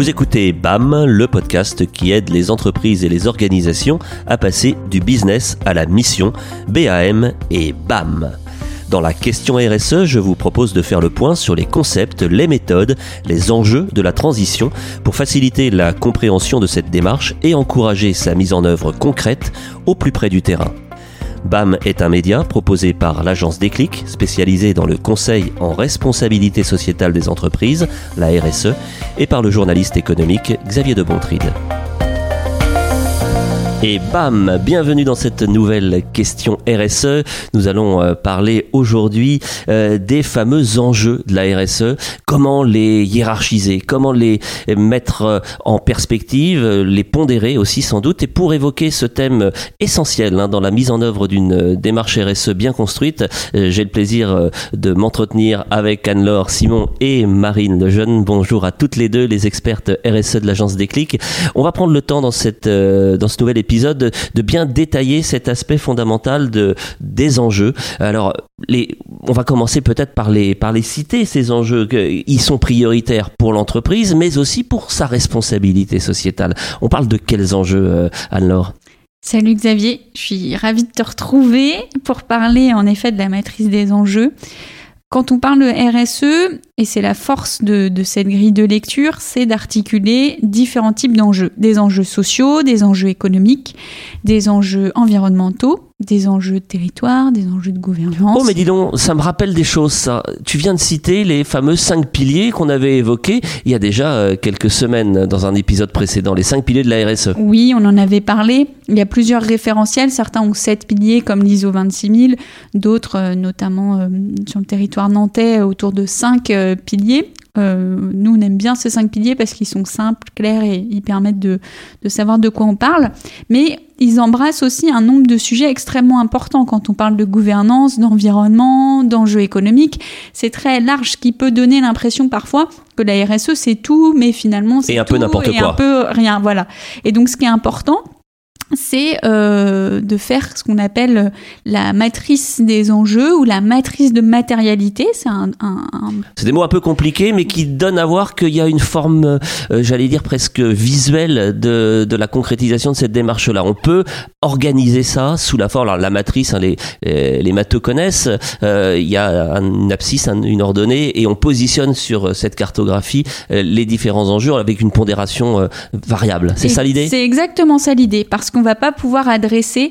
Vous écoutez BAM, le podcast qui aide les entreprises et les organisations à passer du business à la mission, BAM et BAM. Dans la question RSE, je vous propose de faire le point sur les concepts, les méthodes, les enjeux de la transition pour faciliter la compréhension de cette démarche et encourager sa mise en œuvre concrète au plus près du terrain. BAM est un média proposé par l'agence Déclic, spécialisée dans le conseil en responsabilité sociétale des entreprises, la RSE, et par le journaliste économique Xavier de Bontride. Et bam, bienvenue dans cette nouvelle question RSE. Nous allons euh, parler aujourd'hui euh, des fameux enjeux de la RSE, comment les hiérarchiser, comment les mettre euh, en perspective, les pondérer aussi sans doute. Et pour évoquer ce thème essentiel hein, dans la mise en œuvre d'une démarche RSE bien construite, j'ai le plaisir de m'entretenir avec Anne-Laure Simon et Marine Lejeune. Bonjour à toutes les deux, les expertes RSE de l'agence Déclic. On va prendre le temps dans, cette, dans ce nouvel épisode épisode de, bien détailler cet aspect fondamental de, des enjeux. Alors, on va commencer peut-être par les, citer, ces enjeux. Ils sont prioritaires pour l'entreprise, mais aussi pour sa responsabilité sociétale. On parle de quels enjeux, euh, Anne-Laure? Salut Xavier, je suis ravie de te retrouver pour parler en effet de la maîtrise des enjeux. Quand on parle de RSE, et c'est la force de, de, cette grille de lecture, c'est d'articuler différents types d'enjeux. Des enjeux sociaux, des enjeux économiques, des enjeux environnementaux, des enjeux de territoire, des enjeux de gouvernance. Oh mais dis donc, ça me rappelle des choses ça. Tu viens de citer les fameux cinq piliers qu'on avait évoqués il y a déjà euh, quelques semaines dans un épisode précédent, les cinq piliers de la RSE. Oui, on en avait parlé. Il y a plusieurs référentiels. Certains ont sept piliers comme l'ISO 26000, d'autres, euh, notamment euh, sur le territoire nantais, autour de cinq piliers. Euh, nous, on aime bien ces cinq piliers parce qu'ils sont simples, clairs et ils permettent de, de, savoir de quoi on parle. Mais ils embrassent aussi un nombre de sujets extrêmement importants quand on parle de gouvernance, d'environnement, d'enjeux économiques. C'est très large, ce qui peut donner l'impression parfois que la RSE c'est tout, mais finalement c'est un peu n'importe quoi, un peu rien. Voilà. Et donc, ce qui est important, c'est euh, de faire ce qu'on appelle la matrice des enjeux ou la matrice de matérialité. C'est un, un, C'est des mots un peu compliqués, mais qui donnent à voir qu'il y a une forme, euh, j'allais dire presque visuelle de, de la concrétisation de cette démarche-là. On peut organiser ça sous la forme. Alors la matrice, hein, les, les matheux connaissent. Euh, il y a une abscisse, une ordonnée, et on positionne sur cette cartographie euh, les différents enjeux avec une pondération variable. C'est ça l'idée? C'est exactement ça l'idée, parce qu'on on va pas pouvoir adresser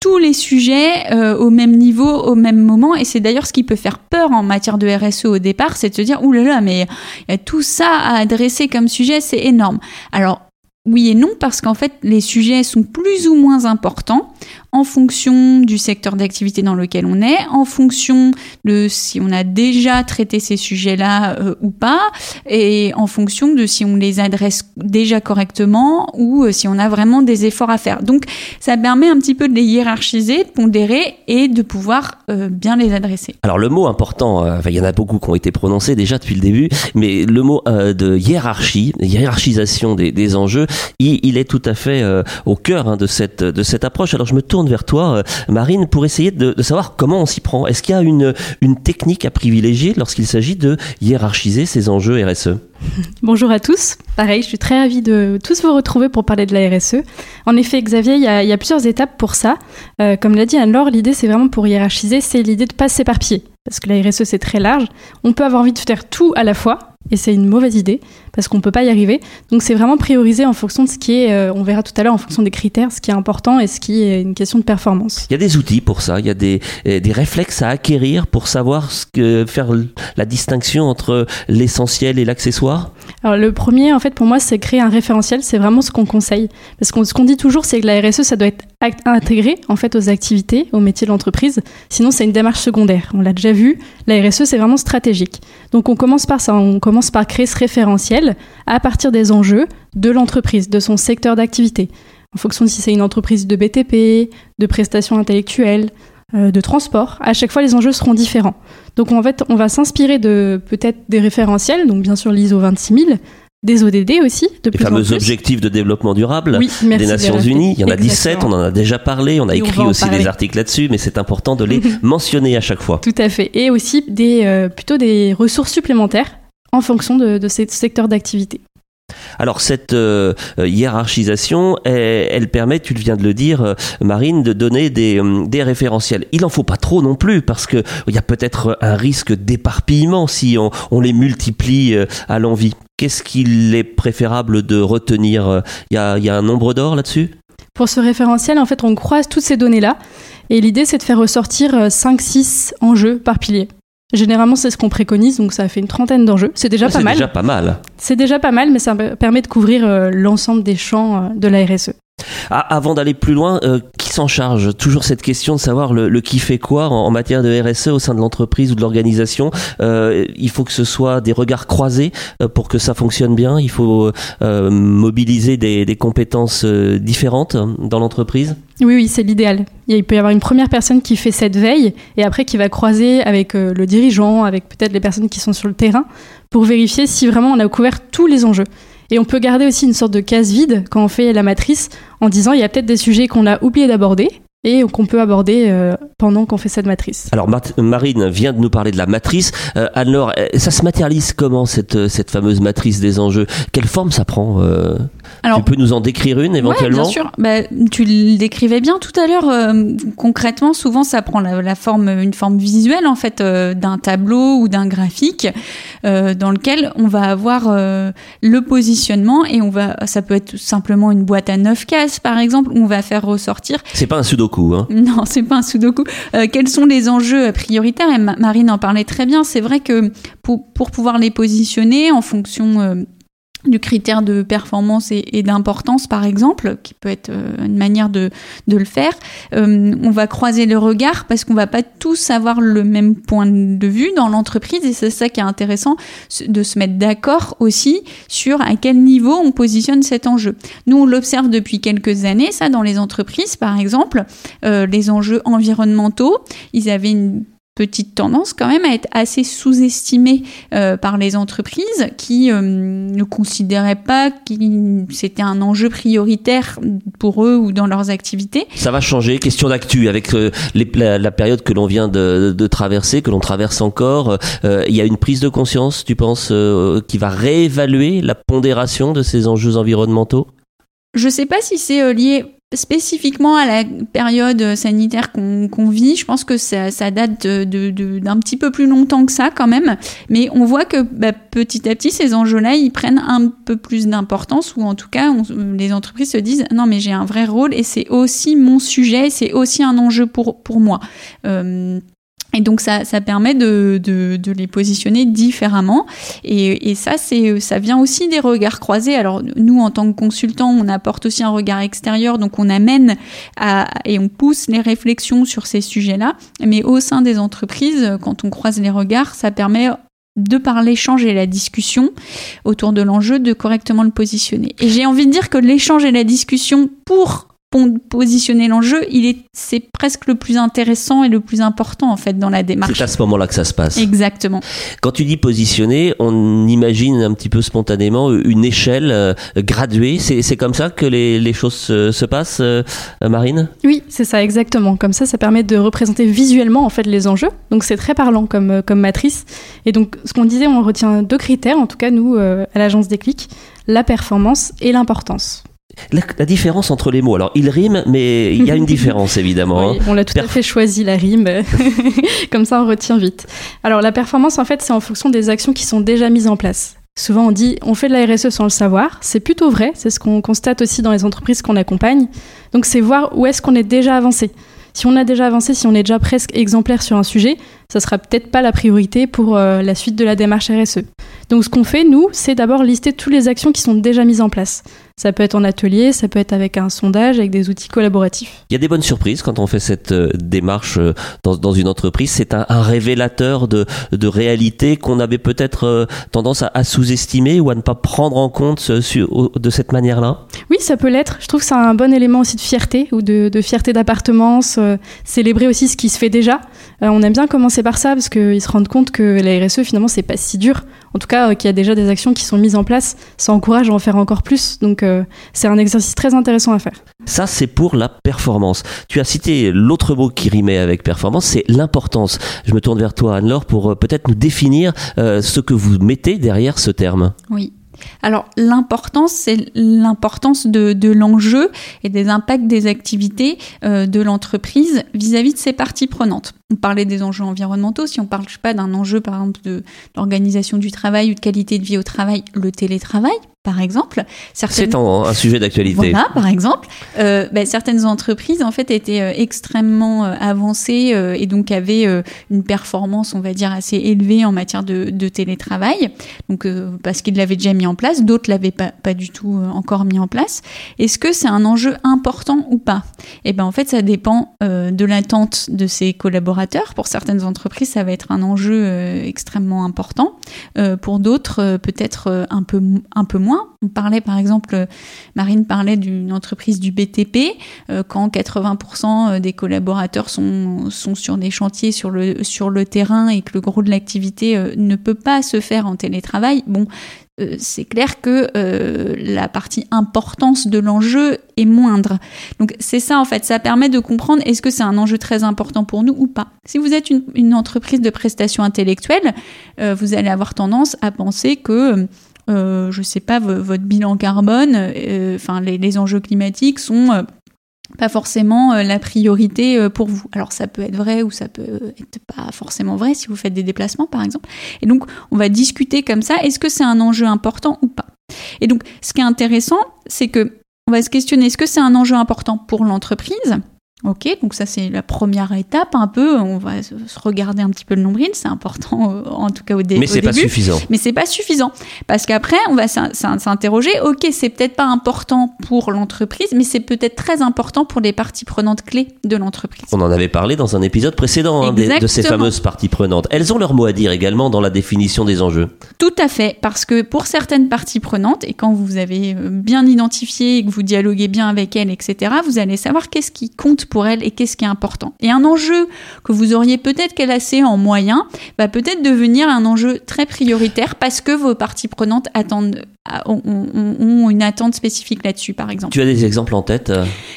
tous les sujets euh, au même niveau, au même moment. Et c'est d'ailleurs ce qui peut faire peur en matière de RSE au départ, c'est de se dire, oulala, mais il y a tout ça à adresser comme sujet, c'est énorme. Alors, oui et non, parce qu'en fait, les sujets sont plus ou moins importants en fonction du secteur d'activité dans lequel on est, en fonction de si on a déjà traité ces sujets-là euh, ou pas, et en fonction de si on les adresse déjà correctement ou euh, si on a vraiment des efforts à faire. Donc ça permet un petit peu de les hiérarchiser, de pondérer et de pouvoir euh, bien les adresser. Alors le mot important, il y en a beaucoup qui ont été prononcés déjà depuis le début, mais le mot de hiérarchie, hiérarchisation des, enjeux, il, il, est tout à fait au cœur hein, de, cette, de cette approche. Alors je me tourne vers toi, euh, Marine, pour essayer de, savoir comment on s'y prend. Est-ce qu'il y a une, une technique à privilégier lorsqu'il s'agit de hiérarchiser ces enjeux RSE Bonjour à tous. Pareil, je suis très ravie de tous vous retrouver pour parler de la RSE. En effet, Xavier, il y a, plusieurs étapes pour ça. Euh, comme l'a dit Anne-Laure, l'idée c'est vraiment pour hiérarchiser, c'est l'idée de ne pas s'éparpiller. Parce que la RSE c'est très large. On peut avoir envie de faire tout à la fois, et c'est une mauvaise idée parce qu'on peut pas y arriver. Donc c'est vraiment prioriser en fonction de ce qui est, euh, on verra tout à l'heure en fonction des critères, ce qui est important et ce qui est une question de performance. Il y a des outils pour ça, il y a des, euh, des réflexes à acquérir pour savoir ce que faire la distinction entre l'essentiel et l'accessoire? Alors le premier en fait pour moi c'est créer un référentiel, c'est vraiment ce qu'on conseille parce qu'on ce qu'on dit toujours c'est que la RSE ça doit être intégré en fait aux activités, aux métiers de l'entreprise. Sinon c'est une démarche secondaire. On l'a déjà vu, la RSE c'est vraiment stratégique. Donc on commence par ça, on commence par créer ce référentiel à partir des enjeux de l'entreprise, de son secteur d'activité. En fonction de si c'est une entreprise de BTP, de prestations intellectuelles, euh, de transport, à chaque fois les enjeux seront différents. Donc en fait, on va s'inspirer de peut-être des référentiels, donc bien sûr l'ISO 26000, des ODD aussi, de Les fameux objectifs de développement durable des Nations Unies. Il y en a 17, on en a déjà parlé, on a écrit aussi des articles là-dessus, mais c'est important de les mentionner à chaque fois. Tout à fait. Et aussi des, euh, plutôt des ressources supplémentaires en fonction de, de ces secteurs d'activité. Alors cette euh, hiérarchisation, elle, elle, permet, tu viens de le dire, euh, Marine, de donner des, des référentiels. Il en faut pas trop non plus parce que il y a peut-être un risque d'éparpillement si on, on, les multiplie à l'envie. Qu'est-ce qu'il est préférable de retenir Il y a, y a un nombre d'or là-dessus? Pour ce référentiel, en fait, on croise toutes ces données-là et l'idée, c'est de faire ressortir 5-6 enjeux par pilier. Généralement, c'est ce qu'on préconise, donc ça fait une trentaine d'enjeux. C'est déjà, pas mal. C'est déjà pas mal. C'est déjà pas mal, mais ça permet de couvrir euh, l'ensemble des champs euh, de la RSE. Ah, avant d'aller plus loin, euh, qui s'en charge Toujours cette question de savoir le, qui fait quoi en, matière de RSE au sein de l'entreprise ou de l'organisation. Euh, il faut que ce soit des regards croisés euh, pour que ça fonctionne bien. Il faut mobiliser des, des compétences différentes dans l'entreprise. Oui, oui, c'est l'idéal. Il peut y avoir une première personne qui fait cette veille et après qui va croiser avec le dirigeant, avec peut-être les personnes qui sont sur le terrain pour vérifier si vraiment on a couvert tous les enjeux. Et on peut garder aussi une sorte de case vide quand on fait la matrice en disant il y a peut-être des sujets qu'on a oublié d'aborder et qu'on peut aborder euh, pendant qu'on fait cette matrice. Alors Marine vient de nous parler de la matrice. Euh, Anne-Laure, ça se matérialise comment cette, cette fameuse matrice des enjeux? Quelle forme ça prend euh, Alors, Tu peux nous en décrire une éventuellement ouais, Bien sûr. Bah, tu le décrivais bien tout à l'heure. Euh, concrètement, souvent ça prend la, la, forme, une forme visuelle en fait euh, d'un tableau ou d'un graphique euh, dans lequel on va avoir le positionnement et on va, ça peut être simplement une boîte à neuf cases par exemple, où on va faire ressortir. C'est pas un hein Non, c'est pas un sudoku. quels sont les enjeux prioritaires? Et Marine en parlait très bien. C'est vrai que pour, pour pouvoir les positionner en fonction du critère de performance et, d'importance, par exemple, qui peut être euh, une manière de, de le faire. Euh, on va croiser le regard parce qu'on va pas tous avoir le même point de vue dans l'entreprise et c'est ça qui est intéressant de se mettre d'accord aussi sur à quel niveau on positionne cet enjeu. Nous, on l'observe depuis quelques années, ça, dans les entreprises, par exemple, euh, les enjeux environnementaux. Ils avaient une petite tendance quand même à être assez sous-estimé euh, par les entreprises qui euh, ne considéraient pas que c'était un enjeu prioritaire pour eux ou dans leurs activités. Ça va changer, question d'actu avec euh, les, la, la, période que l'on vient de, de, traverser, que l'on traverse encore. Euh, il y a une prise de conscience, tu penses, qui va réévaluer la pondération de ces enjeux environnementaux? Je ne sais pas si c'est lié Spécifiquement à la période sanitaire qu'on qu vit, je pense que ça, ça date d'un de, de, petit peu plus longtemps que ça quand même, mais on voit que bah, petit à petit ces enjeux-là, ils prennent un peu plus d'importance, ou en tout cas on, les entreprises se disent non mais j'ai un vrai rôle et c'est aussi mon sujet, c'est aussi un enjeu pour, pour moi. Euh, et donc ça, ça permet de, de, de, les positionner différemment. Et, et ça, c'est, ça vient aussi des regards croisés. Alors nous, en tant que consultants, on apporte aussi un regard extérieur, donc on amène à, et on pousse les réflexions sur ces sujets-là. Mais au sein des entreprises, quand on croise les regards, ça permet de par l'échange et la discussion autour de l'enjeu, de correctement le positionner. Et j'ai envie de dire que l'échange et la discussion pour positionner l'enjeu, il est c'est presque le plus intéressant et le plus important en fait dans la démarche. C'est à ce moment-là que ça se passe. Exactement. Quand tu dis positionner, on imagine un petit peu spontanément une échelle euh, graduée. C'est comme ça que les, les choses se, se passent, euh, Marine? Oui, c'est ça exactement. Comme ça, ça permet de représenter visuellement en fait les enjeux. Donc c'est très parlant comme euh, comme matrice. Et donc ce qu'on disait, on retient deux critères. En tout cas, nous à l'agence Déclic, la performance et l'importance. La, la, différence entre les mots. Alors, il rime, mais il y a une différence, évidemment. Oui, on l'a tout Perf à fait choisi, la rime. Comme ça, on retient vite. Alors, la performance, en fait, c'est en fonction des actions qui sont déjà mises en place. Souvent, on dit on fait de la RSE sans le savoir. C'est plutôt vrai. C'est ce qu'on constate aussi dans les entreprises qu'on accompagne. Donc, c'est voir où est-ce qu'on est déjà avancé. Si on a déjà avancé, si on est déjà presque exemplaire sur un sujet, ça sera peut-être pas la priorité pour euh, la suite de la démarche RSE. Donc ce qu'on fait, nous, c'est d'abord lister toutes les actions qui sont déjà mises en place. Ça peut être en atelier, ça peut être avec un sondage, avec des outils collaboratifs. Il y a des bonnes surprises quand on fait cette euh, démarche euh, dans, dans, une entreprise. C'est un, un, révélateur de, de réalité qu'on avait peut-être euh, tendance à, à sous-estimer ou à ne pas prendre en compte sur, de cette manière-là? Oui, ça peut l'être. Je trouve que c'est un bon élément aussi de fierté ou de, de fierté d'appartenance. célébrer aussi ce qui se fait déjà. On aime bien commencer par ça parce qu'ils se rendent compte que la RSE finalement c'est pas si dur. En tout cas, qu'il y a déjà des actions qui sont mises en place, ça encourage à en faire encore plus. Donc euh, c'est un exercice très intéressant à faire. Ça, c'est pour la performance. Tu as cité l'autre mot qui rimait avec performance, c'est l'importance. Je me tourne vers toi, Anne-Laure, pour euh, peut-être nous définir euh, ce que vous mettez derrière ce terme. Oui. Alors l'importance, c'est l'importance de, de l'enjeu et des impacts des activités euh, de l'entreprise vis-à-vis de ses parties prenantes. On parlait des enjeux environnementaux, si on parle je sais pas d'un enjeu par exemple de l'organisation du travail ou de qualité de vie au travail, le télétravail par exemple. C'est un, sujet d'actualité. Voilà, par exemple. Euh, ben, certaines entreprises, en fait, étaient euh, extrêmement euh, avancées et donc avaient une performance, on va dire, assez élevée en matière de, de télétravail. Donc, parce qu'ils l'avaient déjà mis en place, d'autres l'avaient pas, pas du tout encore mis en place. Est-ce que c'est un enjeu important ou pas? Eh ben, en fait, ça dépend de l'attente de ses collaborateurs. Pour certaines entreprises, ça va être un enjeu extrêmement important. pour d'autres, peut-être un peu, un peu moins on parlait par exemple, Marine parlait d'une entreprise du BTP, euh, quand 80% des collaborateurs sont, sont sur des chantiers sur le, sur le terrain et que le gros de l'activité euh, ne peut pas se faire en télétravail. Bon, euh, c'est clair que la partie importance de l'enjeu est moindre. Donc c'est ça en fait, ça permet de comprendre est-ce que c'est un enjeu très important pour nous ou pas. Si vous êtes une, entreprise de prestations intellectuelles, vous allez avoir tendance à penser que euh, je sais pas, votre bilan carbone, euh, enfin les, enjeux climatiques sont euh, pas forcément la priorité pour vous. Alors ça peut être vrai ou ça peut être pas forcément vrai si vous faites des déplacements par exemple. Et donc on va discuter comme ça, est-ce que c'est un enjeu important ou pas? Et donc ce qui est intéressant, c'est que on va se questionner, est-ce que c'est un enjeu important pour l'entreprise? Ok, donc ça c'est la première étape un peu. On va se regarder un petit peu le nombril, c'est important euh, en tout cas au, début. Mais c'est pas suffisant. Mais c'est pas suffisant parce qu'après on va s'interroger. Ok, c'est peut-être pas important pour l'entreprise, mais c'est peut-être très important pour les parties prenantes clés de l'entreprise. On en avait parlé dans un épisode précédent hein, de, ces fameuses parties prenantes. Elles ont leur mot à dire également dans la définition des enjeux. Tout à fait, parce que pour certaines parties prenantes et quand vous avez euh, bien identifié et que vous dialoguez bien avec elles, etc., vous allez savoir qu'est-ce qui compte pour elle et qu'est-ce qui est important. Et un enjeu que vous auriez peut-être classé en moyen va peut-être devenir un enjeu très prioritaire parce que vos parties prenantes attendent ont, une attente spécifique là-dessus, par exemple. Tu as des exemples en tête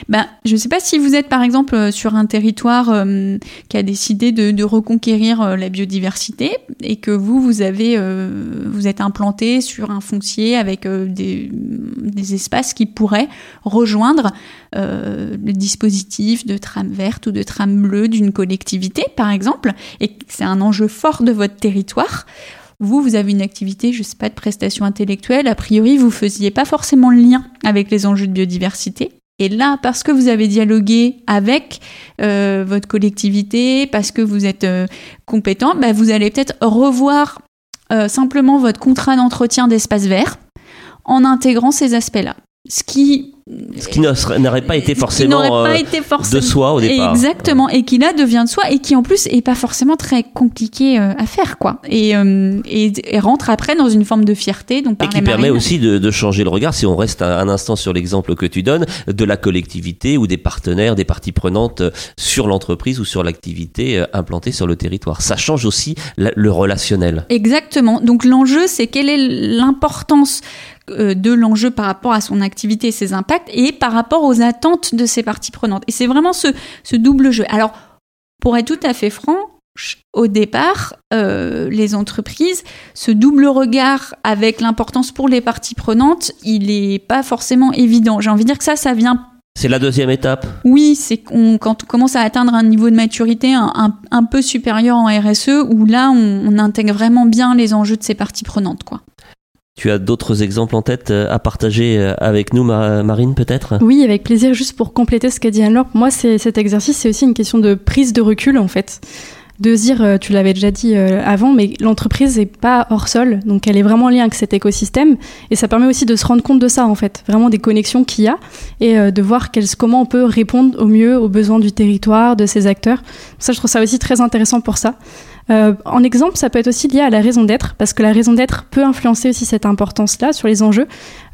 ben, Je ne sais pas si vous êtes, par exemple, euh, sur un territoire euh, qui a décidé de, reconquérir euh, la biodiversité et que vous, vous, avez, vous êtes implanté sur un foncier avec des, des, espaces qui pourraient rejoindre le dispositif de trame verte ou de trame bleue d'une collectivité, par exemple, et c'est un enjeu fort de votre territoire vous, vous avez une activité, je ne sais pas, de prestation intellectuelle, a priori, vous faisiez pas forcément le lien avec les enjeux de biodiversité. Et là, parce que vous avez dialogué avec euh, votre collectivité, parce que vous êtes euh, compétent, bah, vous allez peut-être revoir euh, simplement votre contrat d'entretien d'espace vert en intégrant ces aspects-là. Ce qui ce qui n'aurait pas été forcément, pas été forcément de soi au départ. Exactement, et qui là devient de soi et qui en plus est pas forcément très compliqué euh, à faire quoi. Et, euh, et, et, rentre après dans une forme de fierté. Donc et qui permet aussi de, de, changer le regard, si on reste un, instant sur l'exemple que tu donnes, de la collectivité ou des partenaires, des parties prenantes sur l'entreprise ou sur l'activité euh, implantée sur le territoire. Ça change aussi le relationnel. Exactement. Donc l'enjeu, c'est quelle est l'importance de l'enjeu par rapport à son activité et ses impacts et par rapport aux attentes de ces parties prenantes. Et c'est vraiment ce, double jeu. Alors, pour être tout à fait franc, au départ, euh, les entreprises, ce double regard avec l'importance pour les parties prenantes, il n'est pas forcément évident. J'ai envie de dire que ça, ça vient c'est la deuxième étape Oui, c'est quand on commence à atteindre un niveau de maturité un, peu supérieur en RSE, où là, on, on, intègre vraiment bien les enjeux de ces parties prenantes. Quoi. Tu as d'autres exemples en tête euh, à partager euh, avec nous, Marine, peut-être? Oui, avec plaisir. Juste pour compléter ce qu'a dit Anne-Laure, moi, cet exercice, c'est aussi une question de prise de recul, en fait. De dire, euh, tu l'avais déjà dit avant, mais l'entreprise n'est pas hors sol, donc elle est vraiment liée avec cet écosystème. Et ça permet aussi de se rendre compte de ça, en fait, vraiment des connexions qu'il y a, et de voir comment on peut répondre au mieux aux besoins du territoire, de ses acteurs. Ça, je trouve ça aussi très intéressant pour ça. Euh, en exemple, ça peut être aussi lié à la raison d'être, parce que la raison d'être peut influencer aussi cette importance-là sur les enjeux.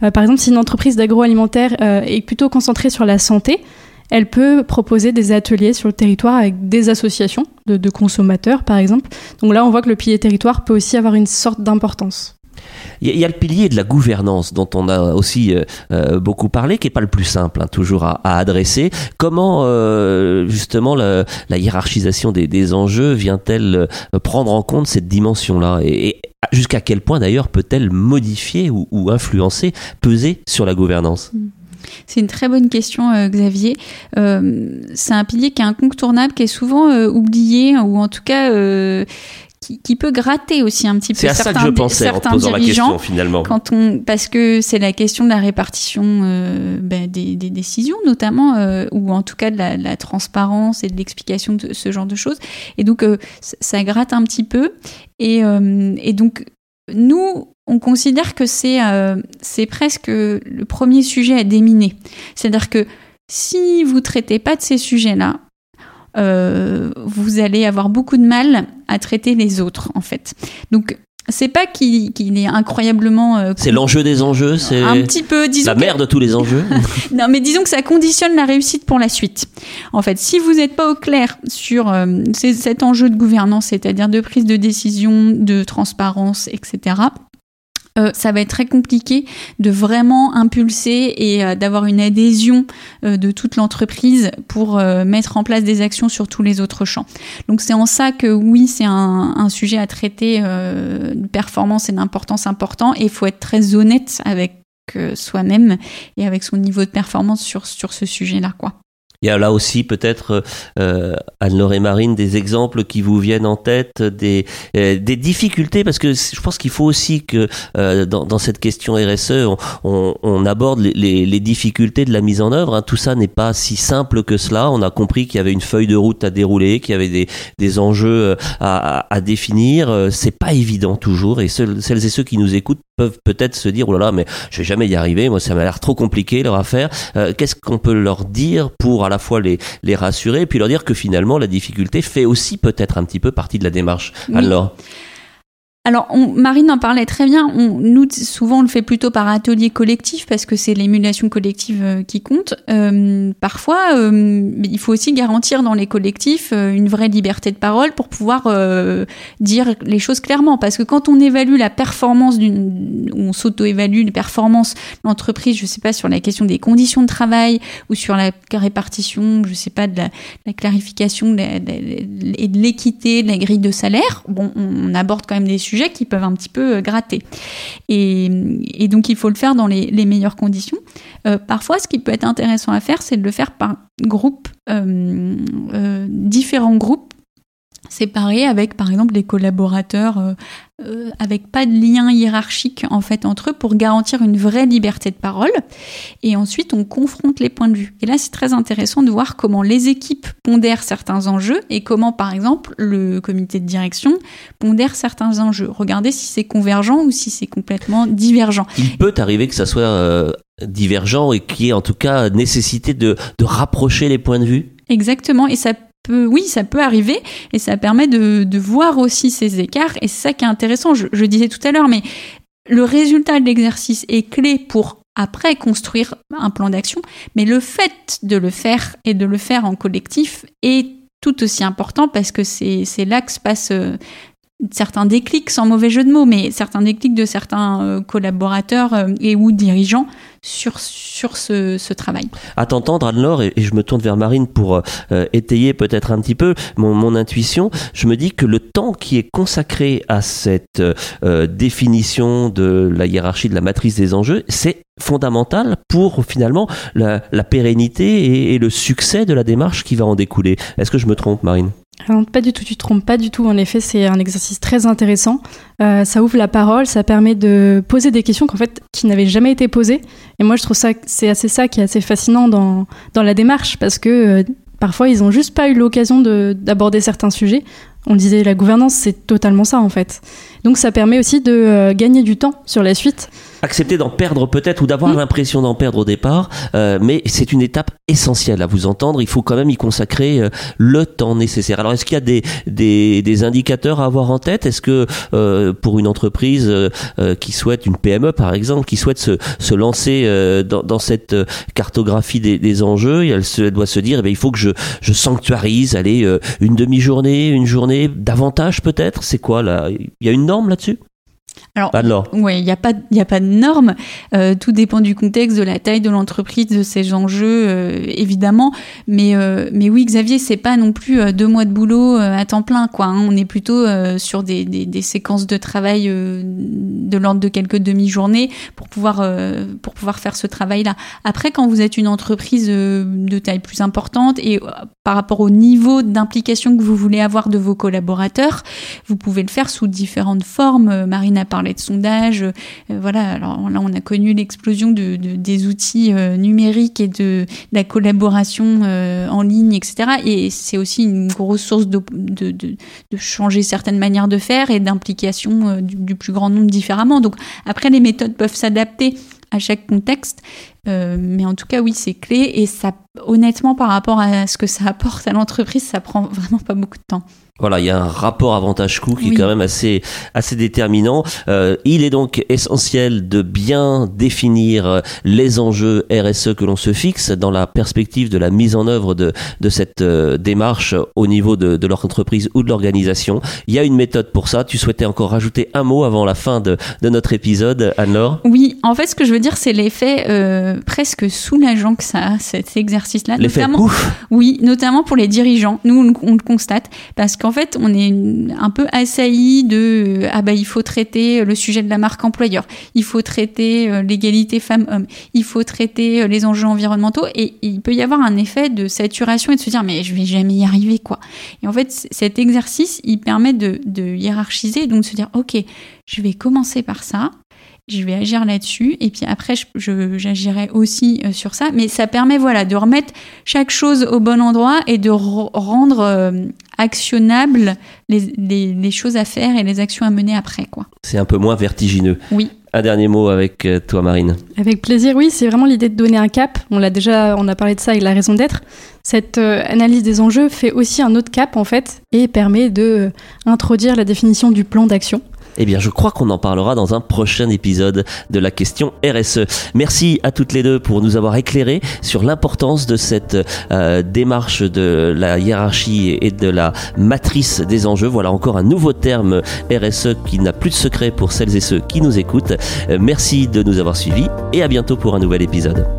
Euh, par exemple, si une entreprise d'agroalimentaire euh, est plutôt concentrée sur la santé, elle peut proposer des ateliers sur le territoire avec des associations de, de consommateurs, par exemple. Donc là, on voit que le pilier territoire peut aussi avoir une sorte d'importance. Il y, a le pilier de la gouvernance dont on a aussi euh, euh, beaucoup parlé, qui est pas le plus simple, hein, toujours à, adresser. Comment euh, justement la, hiérarchisation des, enjeux vient-elle prendre en compte cette dimension-là? Et, jusqu'à quel point d'ailleurs peut-elle modifier ou, influencer, peser sur la gouvernance? C'est une très bonne question, Xavier. C'est un pilier qui est incontournable, qui est souvent oublié, ou en tout cas qui, peut gratter aussi un petit peu certains, ça que je pensais en posant la question, finalement. Quand on, parce que c'est la question de la répartition ben, des, décisions, notamment, ou en tout cas de la, transparence et de l'explication de ce genre de choses. Et donc, ça gratte un petit peu. Et, et donc, nous, on considère que euh, c'est presque le premier sujet à déminer. C'est-à-dire que si vous traitez pas de ces sujets-là, euh, vous allez avoir beaucoup de mal à traiter les autres, en fait. Donc, c'est pas qu'il est incroyablement. Euh, c'est l'enjeu des enjeux, c'est un petit peu. Disons la mère de tous les enjeux. non, mais disons que ça conditionne la réussite pour la suite. En fait, si vous n'êtes pas au clair sur cet enjeu de gouvernance, c'est-à-dire de prise de décision, de transparence, etc euh, ça va être très compliqué de vraiment impulser et euh, d'avoir une adhésion euh, de toute l'entreprise pour mettre en place des actions sur tous les autres champs. Donc c'est en ça que oui, c'est un, un, sujet à traiter de performance et d'importance important et il faut être très honnête avec soi-même et avec son niveau de performance sur, sur ce sujet-là. quoi. Il y a là aussi peut-être, euh, Anne-Laure et Marine, des exemples qui vous viennent en tête, des, euh, des difficultés, parce que je pense qu'il faut aussi que euh, dans, dans, cette question RSE, on, on, on aborde les, les, les, difficultés de la mise en œuvre. Hein. Tout ça n'est pas si simple que cela. On a compris qu'il y avait une feuille de route à dérouler, qu'il y avait des, des enjeux à, à, à définir. C'est pas évident toujours, et celles et ceux qui nous écoutent peuvent peut-être se dire, oh là là, mais je vais jamais y arriver, moi ça m'a l'air trop compliqué leur affaire. Qu'est-ce qu'on peut leur dire pour à la fois les, les rassurer et puis leur dire que finalement la difficulté fait aussi peut-être un petit peu partie de la démarche. Alors alors, Marine en parlait très bien. Nous, souvent, on le fait plutôt par atelier collectif parce que c'est l'émulation collective euh, qui compte. Euh, parfois, euh, il faut aussi garantir dans les collectifs une vraie liberté de parole pour pouvoir dire les choses clairement. Parce que quand on évalue la performance d'une, on s'auto-évalue les performances de l'entreprise, je sais pas, sur la question des conditions de travail ou sur la répartition, je sais pas, de la, clarification et de l'équité, de la grille de salaire. Bon, on aborde quand même des sujets qui peuvent un petit peu euh, gratter. Et, donc il faut le faire dans les, meilleures conditions. Euh, parfois, ce qui peut être intéressant à faire, c'est de le faire par groupe, euh, différents groupes séparés avec par exemple des collaborateurs euh, euh, avec pas de lien hiérarchique en fait entre eux pour garantir une vraie liberté de parole. Et ensuite on confronte les points de vue. Et là c'est très intéressant de voir comment les équipes pondèrent certains enjeux et comment par exemple le comité de direction pondère certains enjeux. Regardez si c'est convergent ou si c'est complètement divergent. Il peut arriver que ça soit euh, divergent et qu'il y ait en tout cas nécessité de, de rapprocher les points de vue? Exactement, et ça oui, ça peut arriver et ça permet de, voir aussi ces écarts et c'est ça qui est intéressant. Je, disais tout à l'heure, mais le résultat de l'exercice est clé pour après construire un plan d'action, mais le fait de le faire et de le faire en collectif est tout aussi important parce que c'est là que se passe euh, certains déclics, sans mauvais jeu de mots, mais certains déclics de certains euh, collaborateurs euh, et ou dirigeants sur, sur ce, ce travail. À t'entendre, Anne-Laure, et, je me tourne vers Marine pour euh, étayer peut-être un petit peu mon, mon, intuition, je me dis que le temps qui est consacré à cette définition de la hiérarchie, de la matrice des enjeux, c'est fondamental pour finalement la, la pérennité et le succès de la démarche qui va en découler. Est-ce que je me trompe, Marine? Pas du tout, tu te trompes pas du tout. En effet, c'est un exercice très intéressant. Euh, ça ouvre la parole, ça permet de poser des questions qu'en fait qui n'avaient jamais été posées. Et moi, je trouve ça c'est assez ça qui est assez fascinant dans dans la démarche parce que euh, parfois ils ont juste pas eu l'occasion d'aborder certains sujets. On disait la gouvernance, c'est totalement ça en fait. Donc ça permet aussi de euh, gagner du temps sur la suite accepter d'en perdre peut-être ou d'avoir mm. l'impression d'en perdre au départ, euh, mais c'est une étape essentielle à vous entendre. Il faut quand même y consacrer euh, le temps nécessaire. Alors, est-ce qu'il y a des, des, des, indicateurs à avoir en tête? Est-ce que euh, pour une entreprise euh, qui souhaite, une PME par exemple, qui souhaite se, se lancer dans, dans, cette cartographie des, des enjeux, elle, se, elle doit se dire, eh il faut que je, je sanctuarise, allez, une demi-journée, une journée, davantage peut-être? C'est quoi là? Il y a une norme là-dessus? Alors, Alors. ouais, il n'y a pas, il a pas de normes. Euh, tout dépend du contexte, de la taille de l'entreprise, de ses enjeux, euh, évidemment. Mais, euh, mais oui, Xavier, c'est pas non plus deux mois de boulot à temps plein, quoi. Hein. On est plutôt sur des, des, des, séquences de travail de l'ordre de quelques demi-journées pour pouvoir, pour pouvoir faire ce travail-là. Après, quand vous êtes une entreprise de taille plus importante et par rapport au niveau d'implication que vous voulez avoir de vos collaborateurs, vous pouvez le faire sous différentes formes. Marine a parlé de sondage. Euh, voilà, alors là, on a connu l'explosion de, des outils euh, numériques et de, la collaboration euh, en ligne, etc. Et c'est aussi une grosse source de, changer certaines manières de faire et d'implication du, plus grand nombre différemment. Donc après, les méthodes peuvent s'adapter à chaque contexte. mais en tout cas, oui, c'est clé. Et ça, honnêtement, par rapport à ce que ça apporte à l'entreprise, ça prend vraiment pas beaucoup de temps. Voilà, il y a un rapport avantage-coût qui est quand même assez assez déterminant. Euh, il est donc essentiel de bien définir euh, les enjeux RSE que l'on se fixe dans la perspective de la mise en œuvre de de cette euh, démarche au niveau de, de leur entreprise ou de l'organisation. Il y a une méthode pour ça. Tu souhaitais encore rajouter un mot avant la fin de, de notre épisode, Anne-Laure? Oui, en fait, ce que je veux dire, c'est l'effet euh, presque soulageant que ça a, cet exercice-là. L'effet pouf Oui, notamment pour les dirigeants. Nous, on, on le constate parce que en fait, on est un peu assailli de ah bah il faut traiter le sujet de la marque employeur, il faut traiter euh, l'égalité femmes-hommes, il faut traiter euh, les enjeux environnementaux. Et il peut y avoir un effet de saturation et de se dire mais je vais jamais y arriver quoi. Et en fait cet exercice il permet de, de hiérarchiser donc de se dire ok je vais commencer par ça je vais agir là-dessus et puis après j'agirai aussi euh, sur ça. Mais ça permet voilà de remettre chaque chose au bon endroit et de rendre euh, actionnable les, les, choses à faire et les actions à mener après quoi. C'est un peu moins vertigineux. Oui. Un dernier mot avec euh, toi Marine. Avec plaisir oui c'est vraiment l'idée de donner un cap. On l'a déjà on a parlé de ça avec la raison d'être. Cette analyse des enjeux fait aussi un autre cap en fait et permet de introduire la définition du plan d'action eh bien, je crois qu'on en parlera dans un prochain épisode de la question RSE. Merci à toutes les deux pour nous avoir éclairé sur l'importance de cette euh, démarche de la hiérarchie et de la matrice des enjeux. Voilà encore un nouveau terme RSE qui n'a plus de secret pour celles et ceux qui nous écoutent. Euh, merci de nous avoir suivis et à bientôt pour un nouvel épisode.